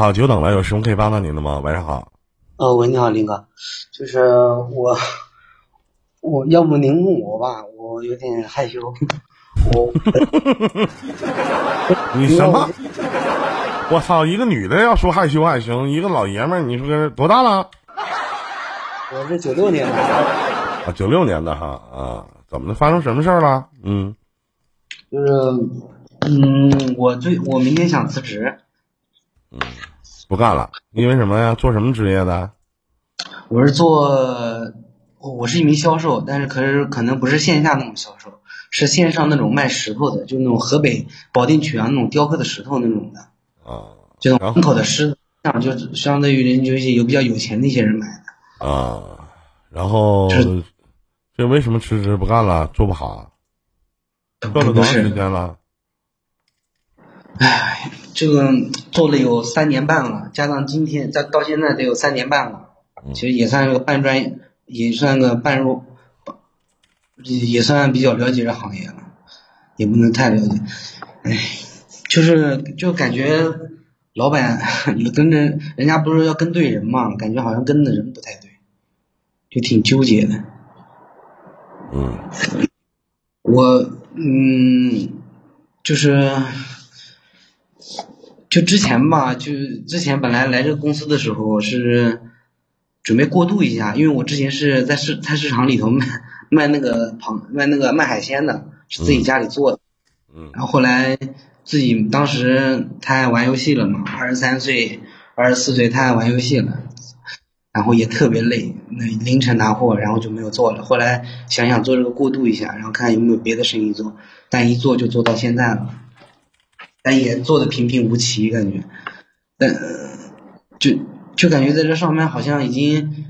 好，久等了，有什么可以帮到您的吗？晚上好。呃，喂，你好，林哥，就是我，我要不您问我吧，我有点害羞。我，你什么？我操！一个女的要说害羞害羞，一个老爷们儿，你说多大了？我是九六年的。啊，九六年的哈啊，怎么的？发生什么事儿了？嗯，就是，嗯，我最我明天想辞职。嗯，不干了，因为什么呀？做什么职业的？我是做，我是一名销售，但是可是可能不是线下那种销售，是线上那种卖石头的，就那种河北保定曲阳那种雕刻的石头那种的。啊，这种门口的狮子，这样就相当于人就有比较有钱的一些人买的。啊，然后这为什么辞职不干了？做不好？做了多长时间了？唉，这个做了有三年半了，加上今天再到现在得有三年半了。其实也算是个半专业，也算个半入，也算比较了解这行业了，也不能太了解。唉。就是就感觉老板跟着人家不是要跟对人嘛，感觉好像跟的人不太对，就挺纠结的。嗯，我嗯，就是就之前吧，就之前本来来这个公司的时候是准备过渡一下，因为我之前是在市菜市场里头卖卖那个螃卖那个卖海鲜的，是自己家里做的。嗯，然后后来。自己当时太爱玩游戏了嘛，二十三岁、二十四岁太爱玩游戏了，然后也特别累，那凌晨拿货，然后就没有做了。后来想想做这个过渡一下，然后看有没有别的生意做，但一做就做到现在了，但也做的平平无奇，感觉，但就就感觉在这上班好像已经，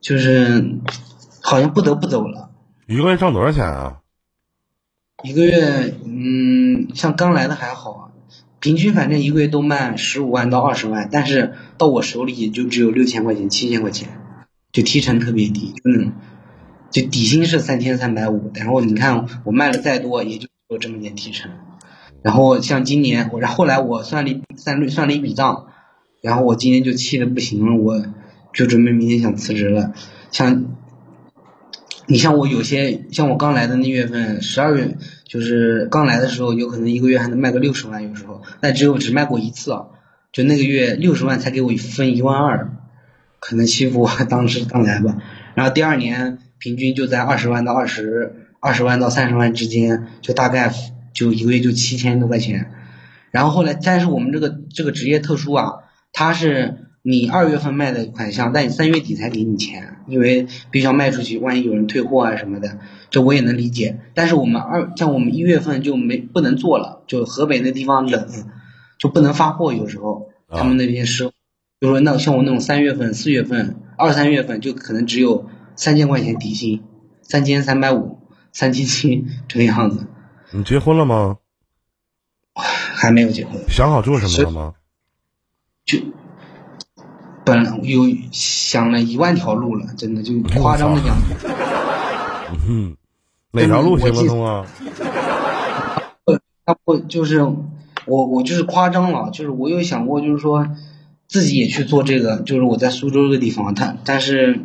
就是好像不得不走了。一个月挣多少钱啊？一个月，嗯，像刚来的还好啊，平均反正一个月都卖十五万到二十万，但是到我手里也就只有六千块钱、七千块钱，就提成特别低，就那种，就底薪是三千三百五，然后你看我卖了再多，也就有这么点提成。然后像今年，我然后来我算了一算算了一笔账，然后我今年就气的不行了，我就准备明天想辞职了，像。你像我有些像我刚来的那月份，十二月就是刚来的时候，有可能一个月还能卖个六十万，有时候，但只有只卖过一次啊，就那个月六十万才给我分一万二，可能欺负我当时刚来吧。然后第二年平均就在二十万到二十二十万到三十万之间，就大概就一个月就七千多块钱。然后后来，但是我们这个这个职业特殊啊，它是。你二月份卖的款项，但你三月底才给你钱，因为必须要卖出去，万一有人退货啊什么的，这我也能理解。但是我们二像我们一月份就没不能做了，就河北那地方冷，就不能发货。有时候他们那边是，就说那像我那种三月份、四月份、二三月份就可能只有三千块钱底薪，三千三百五、三千七这个样子。你结婚了吗？还没有结婚。想好做什么了吗？就。本来有想了一万条路了，真的就夸张的讲。嗯，哪条路行不通啊？他不就是我我就是夸张了，就是我有想过，就是说自己也去做这个，就是我在苏州这个地方，但但是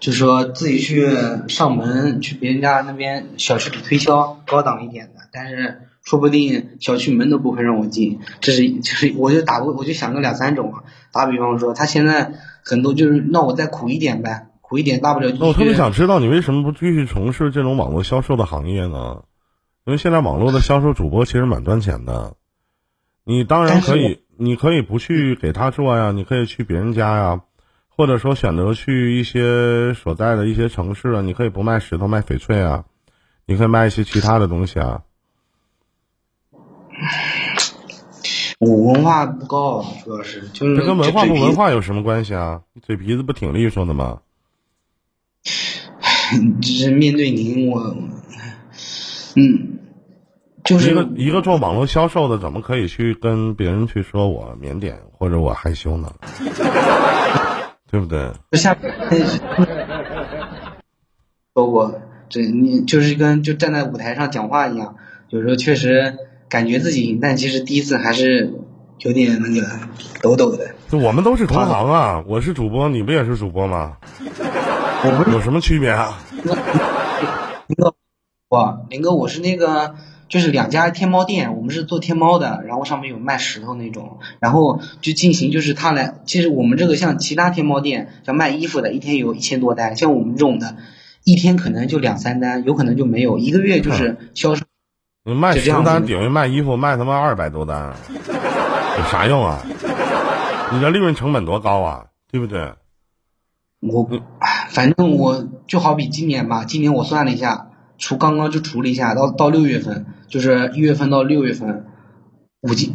就说自己去上门去别人家那边小区里推销高档一点的，但是。说不定小区门都不会让我进，这是就是我就打过我就想个两三种啊。打比方说，他现在很多就是那我再苦一点呗，苦一点大不了。那我特别想知道你为什么不继续从事这种网络销售的行业呢？因为现在网络的销售主播其实蛮赚钱的。你当然可以，你可以不去给他做呀，你可以去别人家呀，或者说选择去一些所在的一些城市啊，你可以不卖石头卖翡翠啊，你可以卖一些其他的东西啊。我文化不高，主要是就是这跟文化不文化有什么关系啊？嘴皮子不挺利索的吗？就是面对您，我嗯，就是一个一个做网络销售的，怎么可以去跟别人去说我腼腆或者我害羞呢？对不对？下说过，这你就是跟就站在舞台上讲话一样，有时候确实。感觉自己，但其实第一次还是有点那个抖抖的。我们都是同行啊，我是主播，你不也是主播吗？我不是有什么区别啊？林哥，我林哥，我是那个，就是两家天猫店，我们是做天猫的，然后上面有卖石头那种，然后就进行就是他来，其实我们这个像其他天猫店，像卖衣服的，一天有一千多单，像我们这种的，一天可能就两三单，有可能就没有，一个月就是销售。你卖十单等于卖衣服卖他妈二百多单，有啥用啊？你这利润成本多高啊？对不对？我，唉反正我就好比今年吧，今年我算了一下，除刚刚就除了一下，到到六月份，就是一月份到六月份，五千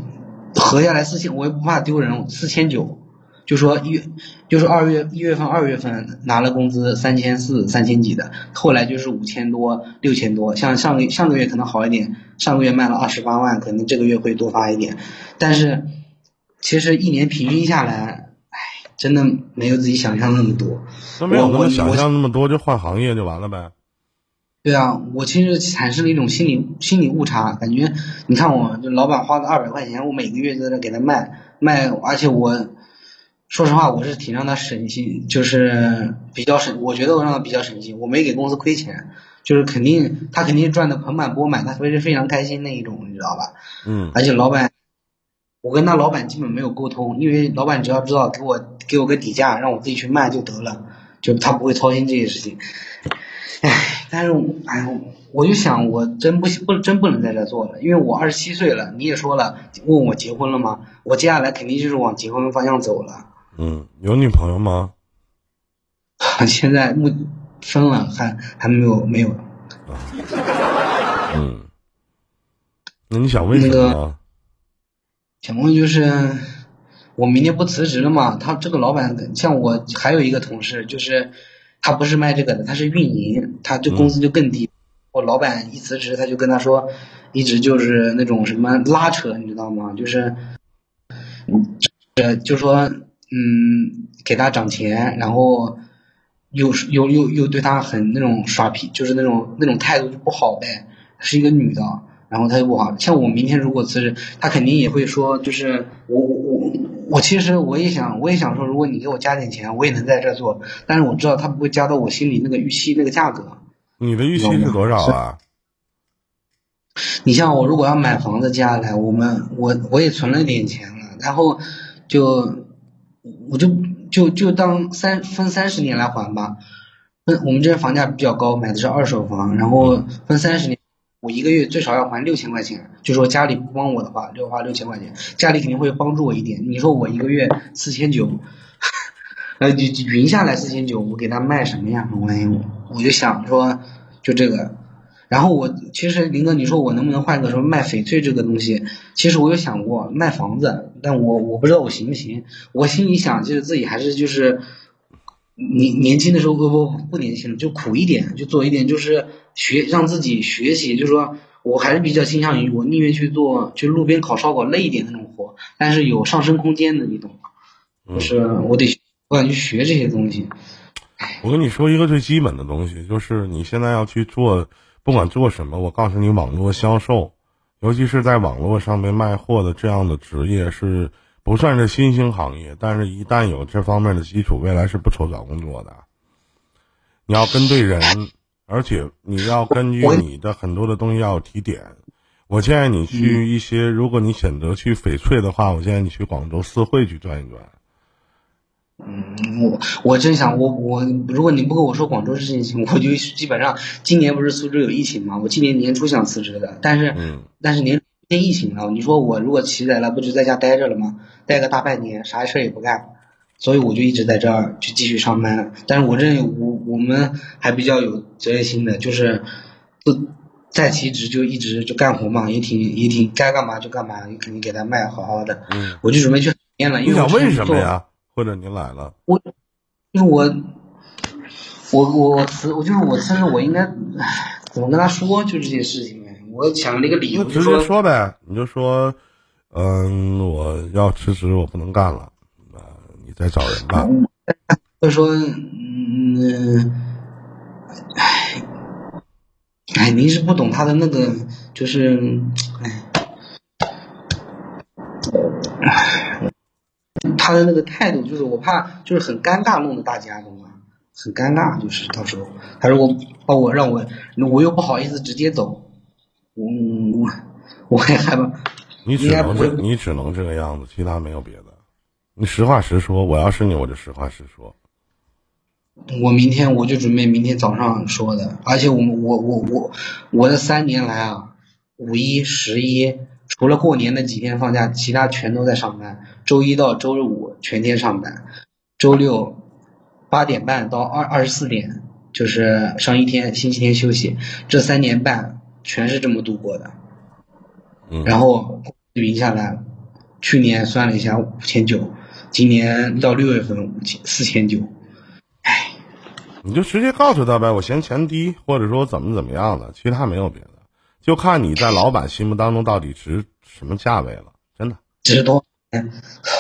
合下来四千，我也不怕丢人，四千九，就说一月，就是二月一月份二月份拿了工资三千四三千几的，后来就是五千多六千多，像上个上个月可能好一点，上个月卖了二十八万，可能这个月会多发一点，但是其实一年平均下来，唉，真的没有自己想象那么多。那没有那我我么想象那么多，就换行业就完了呗。对啊，我其实产生了一种心理心理误差，感觉你看我就老板花个二百块钱，我每个月都在那给他卖卖，而且我说实话我是挺让他省心，就是比较省，我觉得我让他比较省心，我没给公司亏钱，就是肯定他肯定赚的盆满钵满，他会是非常开心那一种，你知道吧？嗯，而且老板，我跟他老板基本没有沟通，因为老板只要知道给我给我个底价，让我自己去卖就得了，就他不会操心这些事情。唉，但是我哎，我就想我真不不真不能在这做了，因为我二十七岁了，你也说了，问我结婚了吗？我接下来肯定就是往结婚方向走了。嗯，有女朋友吗？现在目分了，还还没有没有。嗯，那你想问什么呢？想问就是，我明天不辞职了嘛？他这个老板像我还有一个同事，就是他不是卖这个的，他是运营，他就工资就更低。我老板一辞职，他就跟他说，一直就是那种什么拉扯，你知道吗？就是，呃，就说嗯，给他涨钱，然后又又又又对他很那种耍皮，就是那种那种态度就不好呗。是一个女的，然后他就不好。像我明天如果辞职，他肯定也会说，就是我我其实我也想我也想说，如果你给我加点钱，我也能在这儿做，但是我知道他不会加到我心里那个预期那个价格。你的预期是多少啊？你像我如果要买房子，接下来我们我我也存了点钱了，然后就我就就就当三分三十年来还吧。分我们这边房价比较高，买的是二手房，然后分三十年，我一个月最少要还六千块钱。就说家里不帮我的话，就花六千块钱，家里肯定会帮助我一点。你说我一个月四千九，呃，匀下来四千九，我给他卖什么呀？我我就想说，就这个。然后我其实林哥，你说我能不能换个什么卖翡翠这个东西？其实我有想过卖房子，但我我不知道我行不行。我心里想，就是自己还是就是年年轻的时候不不不年轻了，就苦一点，就做一点，就是学让自己学习。就是说我还是比较倾向于我宁愿去做就路边烤烧烤累一点那种活，但是有上升空间的，你懂吗？就是我得我想去学这些东西。我跟你说一个最基本的东西，就是你现在要去做，不管做什么，我告诉你，网络销售，尤其是在网络上面卖货的这样的职业，是不算是新兴行业，但是一旦有这方面的基础，未来是不愁找工作的。你要跟对人，而且你要根据你的很多的东西要有提点。我建议你去一些，如果你选择去翡翠的话，我建议你去广州四会去转一转。嗯，我我真想我我，如果你不跟我说广州这件事情，我就基本上今年不是苏州有疫情嘛，我今年年初想辞职的，但是、嗯但是年天疫情了，你说我如果起来了，不就在家待着了吗？待个大半年，啥事儿也不干，所以我就一直在这儿去继续上班。但是我认为我我们还比较有责任心的，就是不在其职就一直就干活嘛，也挺也挺该干嘛就干嘛，也肯定给他卖好好的。嗯，我就准备去海边了，因为想问什么呀？或者您来了？我，因为我，我我我辞，我就是我辞职，我应该，唉，怎么跟他说就这些事情？我想了一个理由，那直接就说，呗，你就说，嗯，我要辞职，我不能干了，啊、你再找人吧。就说，嗯，哎，哎，您是不懂他的那个，就是，哎，他的那个态度就是我怕就是很尴尬，弄得大家懂吗？很尴尬，就是到时候他说我把我让我我又不好意思直接走，嗯我 我也害怕。你只能这，你只能这个样子，其他没有别的。你实话实说，我要是你，我就实话实说。我明天我就准备明天早上说的，而且我们我我我我的三年来啊，五一、十一，除了过年那几天放假，其他全都在上班。周一到周五全天上班，周六八点半到二二十四点就是上一天，星期天休息。这三年半全是这么度过的。嗯，然后匀下来，去年算了一下五千九，今年到六月份五千四千九。你就直接告诉他呗，我嫌钱低，或者说怎么怎么样的，其他没有别的，就看你在老板心目当中到底值什么价位了，真的。值多？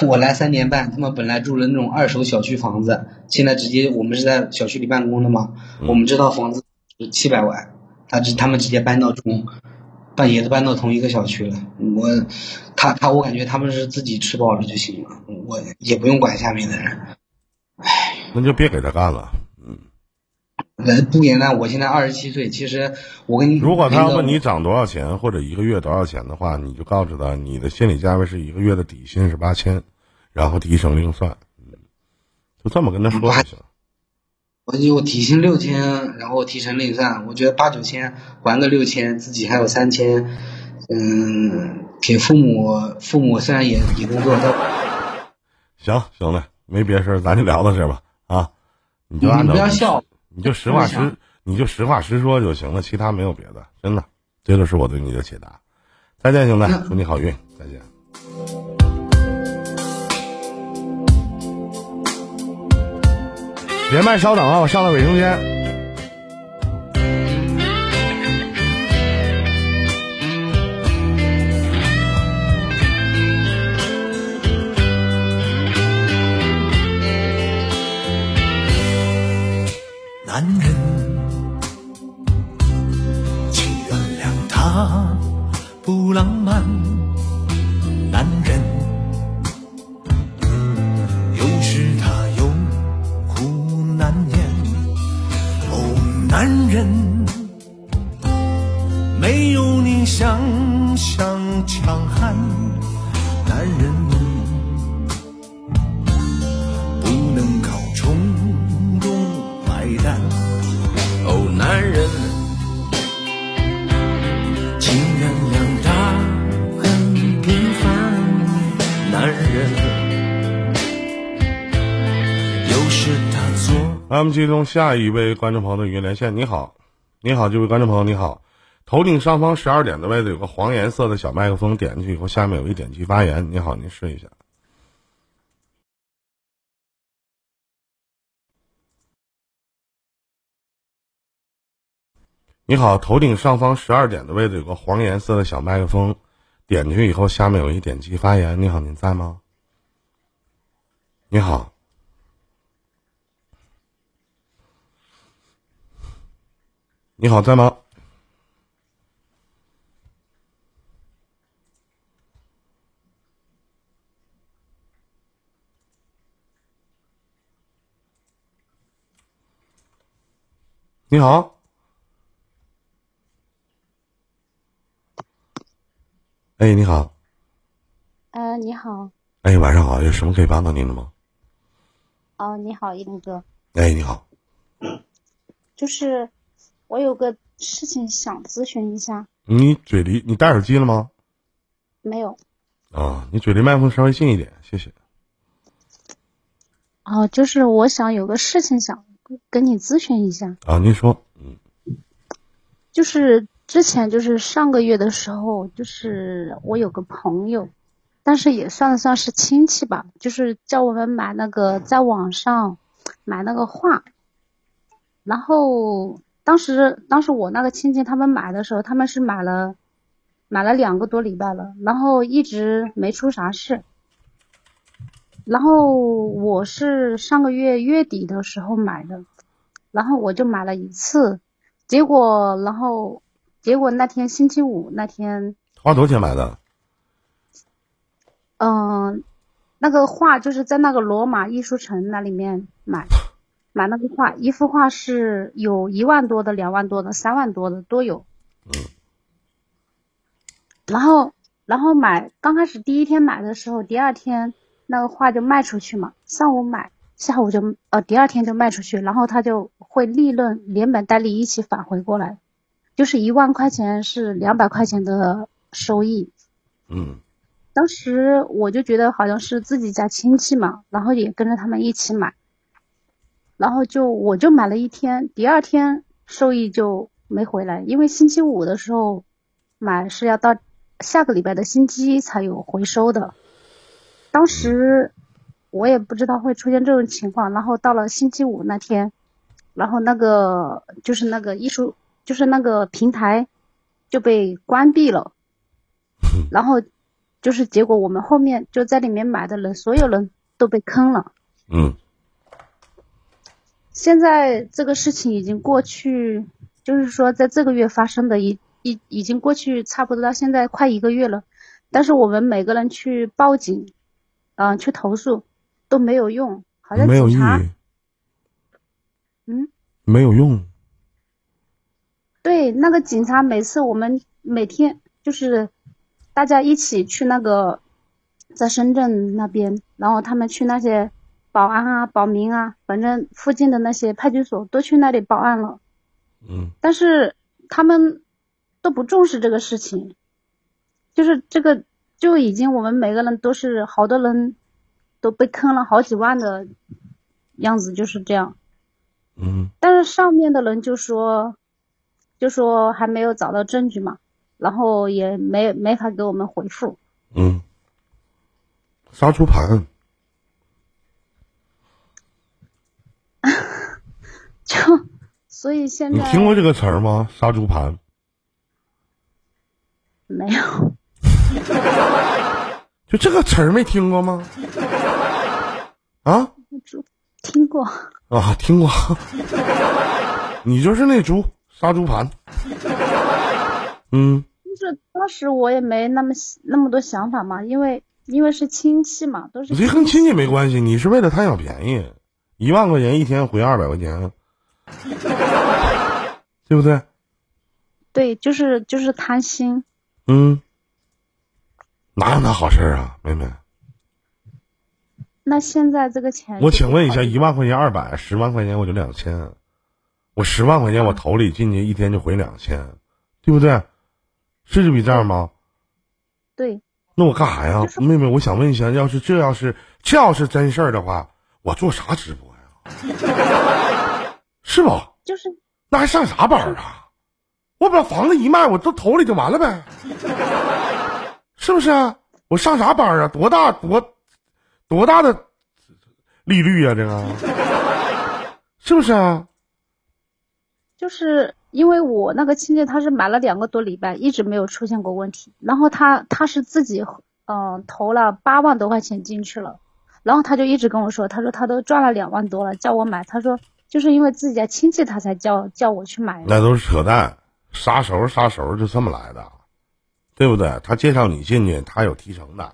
我来三年半，他们本来住的那种二手小区房子，现在直接我们是在小区里办公的嘛，嗯我们这套房子是七百万，他直他们直接搬到中，搬也是搬到同一个小区了。我他他我感觉他们是自己吃饱了就行了，我也不用管下面的人。唉那就别给他干了。人不简单，我现在二十七岁，其实我跟你如果他要问你涨多少钱或者一个月多少钱的话，你就告诉他你的心理价位是一个月的底薪是八千，然后提成另算，嗯，就这么跟他说就行。我就提薪六千，然后提成另算，我觉得八九千还个六千，自己还有三千，嗯，给父母，父母虽然也也工作，但行，兄弟，没别事儿，咱就聊到这吧啊，你就按你照不要笑，你就实话实，你就实话实说就行了，其他没有别的，真的，这就是我对你的解答。再见，兄弟，祝你好运，再见。连麦稍等啊，我上了卫生间。有时他做。来，我们接通下一位观众朋友的语音连线。你好，你好，这位观众朋友，你好。头顶上方十二点的位置有个黄颜色的小麦克风，点进去以后，下面有一点击发言。你好，您试一下。你好，头顶上方十二点的位置有个黄颜色的小麦克风，点进去以后，下面有一点击发言。你好，您在吗？你好。你好，在吗？你好，哎，你好，呃，你好，哎，晚上好，有什么可以帮到您的吗？哦，你好，一林哥，哎，你好，就是我有个事情想咨询一下，你嘴离你戴耳机了吗？没有？啊，你嘴离麦克风稍微近一点，谢谢。哦，就是我想有个事情想跟你咨询一下，啊，您说，嗯就是之前就是上个月的时候，就是我有个朋友，但是也算得算是亲戚吧，就是叫我们买那个在网上买那个画，然后当时当时我那个亲戚他们买的时候，他们是买了买了两个多礼拜了，然后一直没出啥事。然后我是上个月月底的时候买的，然后我就买了一次，结果然后结果那天星期五那天，花多少钱买的？嗯、那个画就是在那个罗马艺术城那里面买，买那个画，一幅画是有一万多的、两万多的、三万多的都有。然后，然后买刚开始第一天买的时候，第二天那个画就卖出去嘛，上午买，下午就呃第二天就卖出去，然后他就会利润连本带利一起返回过来，就是一万块钱是两百块钱的收益。嗯当时我就觉得好像是自己家亲戚嘛，然后也跟着他们一起买，然后就我就买了一天，第二天收益就没回来，因为星期五的时候买是要到下个礼拜的星期一才有回收的。当时我也不知道会出现这种情况，然后到了星期五那天，然后那个就是那个艺术就是那个平台就被关闭了。然后就是结果我们后面就在里面买的人，所有人都被坑了。嗯现在这个事情已经过去，就是说在这个月发生的已已已经过去差不多到现在快一个月了，但是我们每个人去报警，嗯、去投诉都没有用，好像没有意警察，义，嗯，没有用。对，那个警察每次我们每天就是大家一起去那个在深圳那边，然后他们去那些保安啊、保民啊，反正附近的那些派出所都去那里报案了，嗯。但是他们都不重视这个事情，就是这个就已经我们每个人都是好多人都被坑了好几万的样子，就是这样。嗯。但是上面的人就说，就说还没有找到证据嘛，然后也没没法给我们回复。嗯，杀猪盘，就 所以现在你听过这个词儿吗？杀猪盘。没有，就这个词儿没听过吗？啊猪听过，啊，听过。你就是那猪杀猪盘。嗯，就是当时我也没那么那么多想法嘛，因为因为是亲戚嘛，都是这跟亲戚没关系，你是为了贪小便宜，一万块钱一天回二百块钱，对不对？对，就是就是贪心。嗯，哪有那好事儿啊，妹妹？那现在这个钱，我请问一下，一万块钱二百，十万块钱我就两千，我十万块钱我投里进去一天就回两千，对不对？是这笔账吗？对，那我干啥呀，妹妹？我想问一下，要是这要是这要是真事儿的话，我做啥直播呀？是不？就是那还上啥班啊？我把房子一卖，我都投里就完了呗，是不是啊？我上啥班啊？多大多多大的利率啊？这个 是不是啊？就是因为我那个亲戚他是买了两个多礼拜，一直没有出现过问题。然后他他是自己嗯、呃投了八万多块钱进去了，然后他就一直跟我说，他说他都赚了两万多了，叫我买。他说就是因为自己家亲戚他才叫叫我去买的。那都是扯淡，杀熟杀熟就这么来的，对不对？他介绍你进去，他有提成的，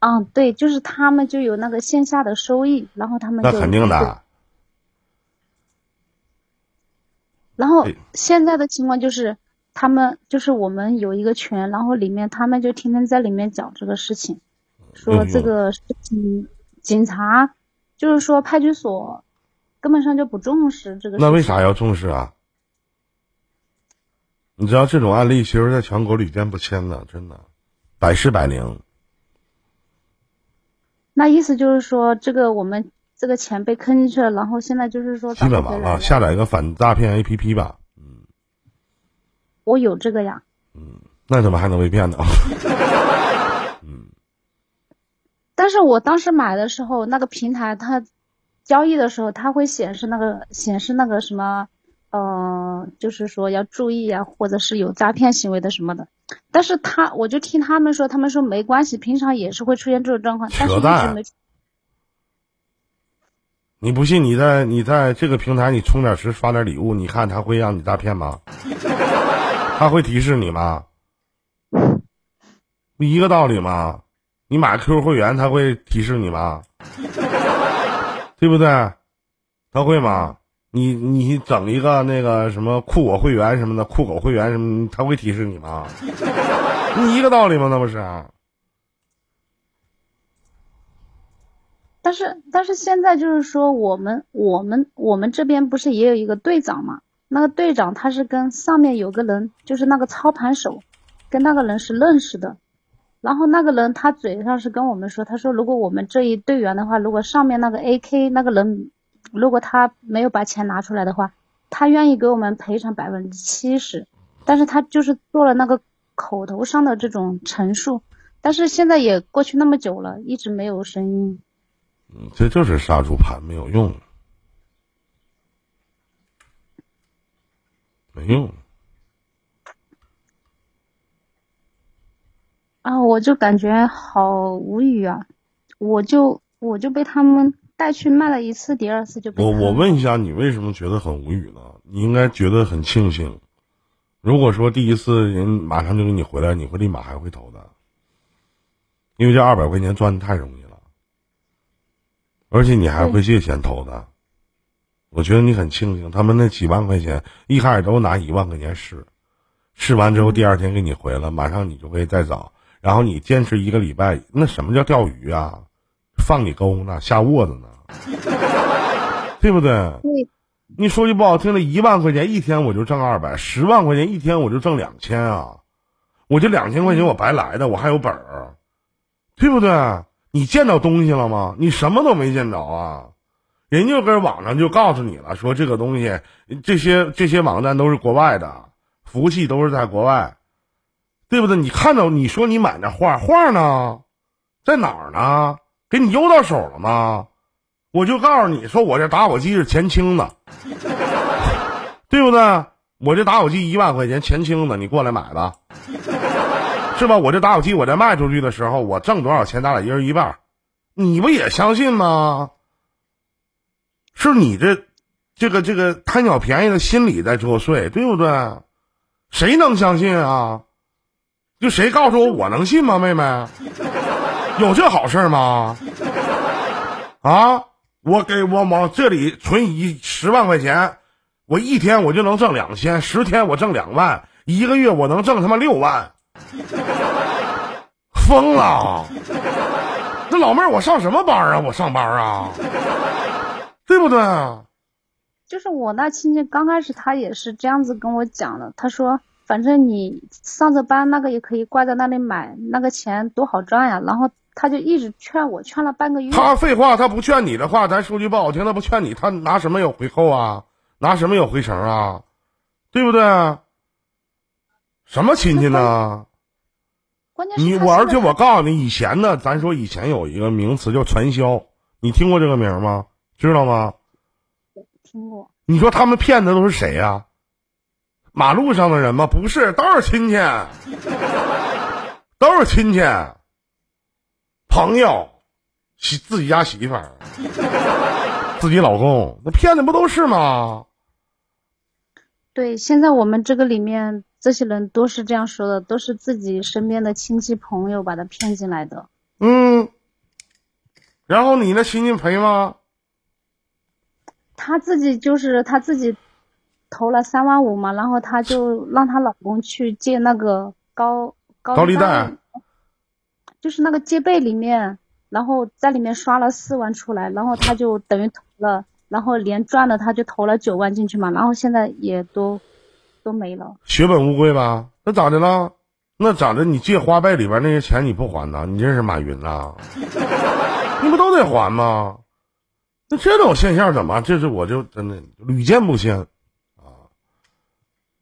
嗯，对，就是他们就有那个线下的收益，然后他们那肯定的。然后现在的情况就是，他们就是我们有一个群，然后里面他们就天天在里面讲这个事情，说这个事情警察就是说派出所根本上就不重视这个。那为啥要重视啊？你知道这种案例其实在全国屡见不鲜的，真的，百试百灵。那意思就是说，这个我们这个钱被坑进去了，然后现在就是说基本完了。下载一个反诈骗 APP 吧。嗯我有这个呀，嗯那怎么还能被骗呢？嗯但是我当时买的时候，那个平台它交易的时候，它会显示那个显示那个什么，呃，就是说要注意啊，或者是有诈骗行为的什么的。但是他我就听他们说，他们说没关系，平常也是会出现这种状况，但是一直扯淡没。你不信？你在你在这个平台你充点值刷点礼物，你看他会让你诈骗吗？他会提示你吗？不一个道理吗？你买 QQ 会员，他会提示你吗？对不对？他会吗？你你整一个那个什么酷我会员什么的，酷狗会员什么，他会提示你吗？你一个道理吗？那不是？但是但是现在就是说，我们我们我们这边不是也有一个队长吗？那个队长他是跟上面有个人，就是那个操盘手，跟那个人是认识的。然后那个人他嘴上是跟我们说，他说如果我们这一队员的话，如果上面那个 AK 那个人，如果他没有把钱拿出来的话，他愿意给我们赔偿百分之七十。但是他就是做了那个口头上的这种陈述，但是现在也过去那么久了，一直没有声音。嗯，这就是杀猪盘，没有用，没用。啊，我就感觉好无语啊！我就我就被他们带去卖了一次，第二次就被我我问一下，你为什么觉得很无语呢？你应该觉得很庆幸。如果说第一次人马上就给你回来，你会立马还会投的，因为这二百块钱赚的太容易了，而且你还会借钱投的。我觉得你很庆幸，他们那几万块钱一开始都拿一万块钱试，试完之后第二天给你回了，马上你就会再找。然后你坚持一个礼拜，那什么叫钓鱼啊？放你钩呢，下窝子呢，对不对？你说句不好听的，一万块钱一天我就挣二百，十万块钱一天我就挣两千啊！我这两千块钱我白来的，我还有本儿，对不对？你见到东西了吗？你什么都没见着啊！人家搁网上就告诉你了，说这个东西，这些这些网站都是国外的，服务器都是在国外。对不对？你看到你说你买那画画呢，在哪儿呢？给你邮到手了吗？我就告诉你说，我这打火机是前清的，对不对？我这打火机一万块钱前清的，你过来买吧，是吧？我这打火机我在卖出去的时候，我挣多少钱，咱俩一人一半，你不也相信吗？是你这这个这个贪小便宜的心理在作祟，对不对？谁能相信啊？就谁告诉我，我能信吗？妹妹，有这好事吗？啊，我给我往这里存一十万块钱，我一天我就能挣两千，十天我挣两万，一个月我能挣他妈六万，疯了！那老妹儿，我上什么班啊？我上班啊，对不对？就是我那亲戚刚开始他也是这样子跟我讲的，他说。反正你上着班，那个也可以挂在那里买，那个钱多好赚呀。然后他就一直劝我，劝了半个月。他废话，他不劝你的话，咱说句不好听，他不劝你，他拿什么有回扣啊？拿什么有回程啊？对不对？什么亲戚呢？关键你我，而且我告诉你，以前呢，咱说以前有一个名词叫传销，你听过这个名吗？知道吗？听过。你说他们骗的都是谁呀？马路上的人吗？不是，都是亲戚，都是亲戚，朋友，媳自己家媳妇儿，自己老公，那骗的不都是吗？对，现在我们这个里面这些人都是这样说的，都是自己身边的亲戚朋友把他骗进来的。嗯，然后你那亲戚赔吗？他自己就是他自己。投了三万五嘛，然后她就 让她老公去借那个高高利贷，就是那个借呗里面，然后在里面刷了四万出来，然后她就等于投了，然后连赚了，她就投了九万进去嘛，然后现在也都都没了，血本无归吧？那咋的了？那咋的？你借花呗里边那些钱你不还呢？你认识马云呐？你不都得还吗？那这种现象怎么？这是我就真的屡见不鲜。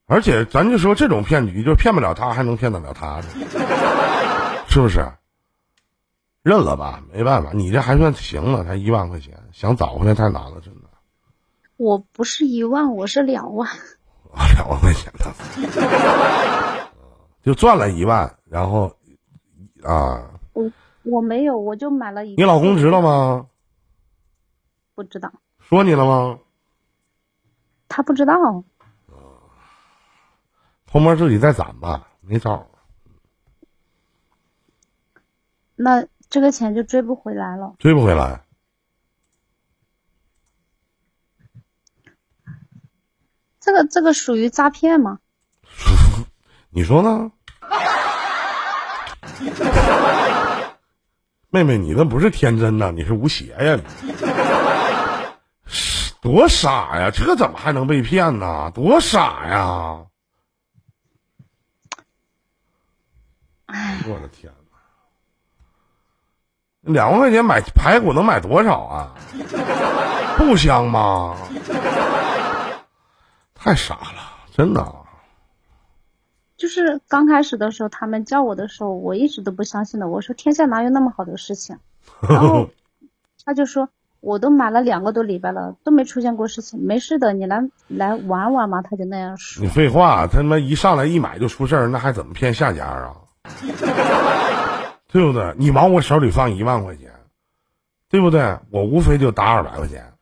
而且，咱就说这种骗局，就骗不了他，还能骗得了他，是不是？认了吧，没办法，你这还算行了，才一万块钱，想找回来太难了，真的。我不是一万，我是两万。两万块钱的，就赚了一万，然后啊。我我没有，我就买了一。你老公知道吗？不知道。说你了吗？他不知道。偷摸自己再攒吧，没招。那这个钱就追不回来了。追不回来。这个这个属于诈骗吗？你说呢？妹妹，你那不是天真呐，你是无邪呀！多傻呀！这怎么还能被骗呢？多傻呀！我的天哪！两万块钱买排骨能买多少啊？不香吗？太傻了，真的。就是刚开始的时候，他们叫我的时候，我一直都不相信的。我说天下哪有那么好的事情？然后 他就说，我都买了两个多礼拜了，都没出现过事情，没事的，你来来玩玩嘛。他就那样说你。废话，他他妈一上来一买就出事儿，那还怎么骗下家啊？对不对？你往我手里放一万块钱，对不对？我无非就打二百块钱，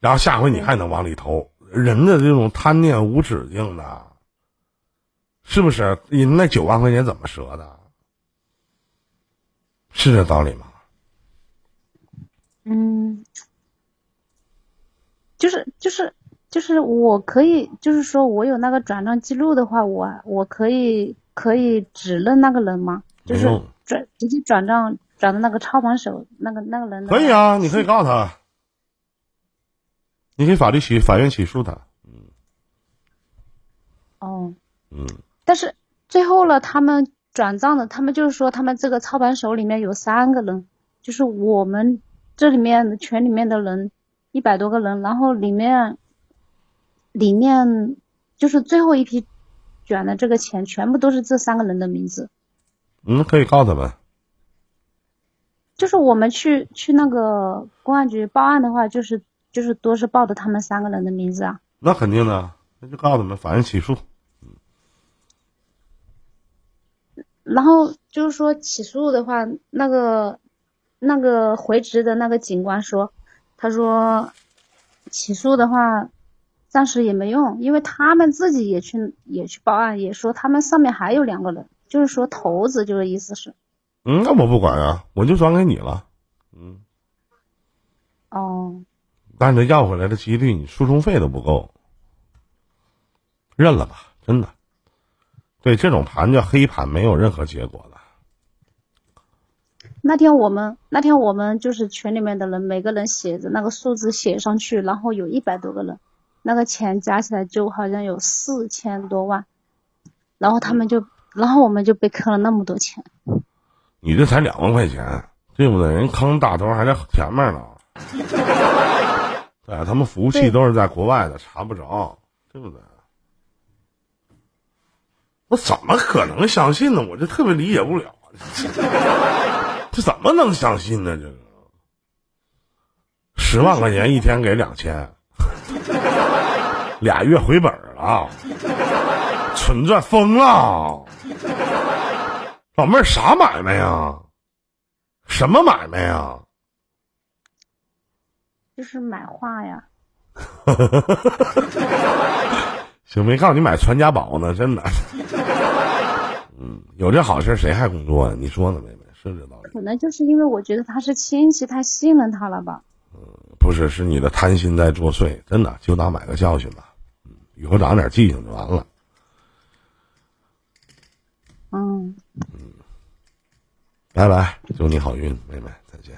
然后下回你还能往里投。人的这种贪念无止境的，是不是？人那九万块钱怎么折的？是这道理吗？嗯，就是就是就是我可以，就是说我有那个转账记录的话，我我可以可以指认那个人吗？就是转直接转账转到那个操盘手那个那个人可以啊，你可以告他，你可以法律起法院起诉他。嗯哦，嗯，但是最后了，他们转账的，他们就是说他们这个操盘手里面有三个人，就是我们这里面的群里面的人一百多个人，然后里面里面就是最后一批卷的这个钱，全部都是这三个人的名字。嗯，可以告他们。就是我们去去那个公安局报案的话，就是就是都是报的他们三个人的名字啊。那肯定的，那就告他们，法院起诉。然后就是说起诉的话，那个那个回执的那个警官说，他说起诉的话暂时也没用，因为他们自己也去也去报案，也说他们上面还有两个人，就是说头子，就是意思是，嗯，那我不管啊，我就转给你了。嗯，哦，但是要回来的几率，你诉讼费都不够，认了吧，真的。对，这种盘叫黑盘，没有任何结果的。那天我们那天我们就是群里面的人，每个人写着那个数字写上去，然后有一百多个人，那个钱加起来就好像有四千多万，然后他们就，然后我们就被坑了那么多钱。你这才两万块钱，对不对？人坑大头还在前面呢。对，他们服务器都是在国外的，查不着，对不对？我怎么可能相信呢？我就特别理解不了，这怎么能相信呢？这个十万块钱一天给两千，俩月回本儿了，纯赚疯了。老妹儿，啥买卖呀？什么买卖呀？就是买画呀，行，没告诉你买传家宝呢，真的。嗯，有这好事谁还工作啊？你说呢，妹妹？是这道理？可能就是因为我觉得他是亲戚，太信任他了吧。不是，是你的贪心在作祟，真的，就当买个教训吧。嗯，以后长点记性就完了。嗯嗯拜拜，祝你好运，妹妹，再见。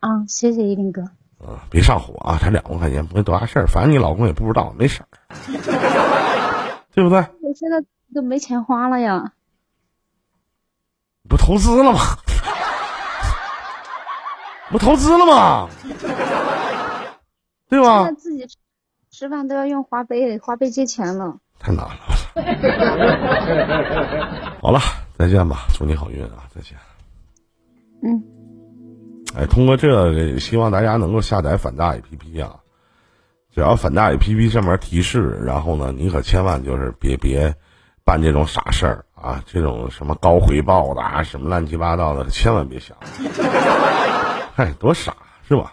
啊，谢谢依林哥。啊，别上火啊，才两万块钱，不会多大事儿，反正你老公也不知道，没事儿，对不对？我现在都没钱花了呀。不投资了吗？不投资了吗？对现吧在？自己吃吃饭都要用花呗，花呗借钱了。太难了。好了，再见吧，祝你好运啊，再见。嗯，哎，通过这个，希望大家能够下载反诈 APP 啊。只要反诈 APP 上面提示，然后呢，你可千万就是别别办这种傻事儿啊，这种什么高回报的啊，什么乱七八糟的，千万别想。嗨，多傻是吧？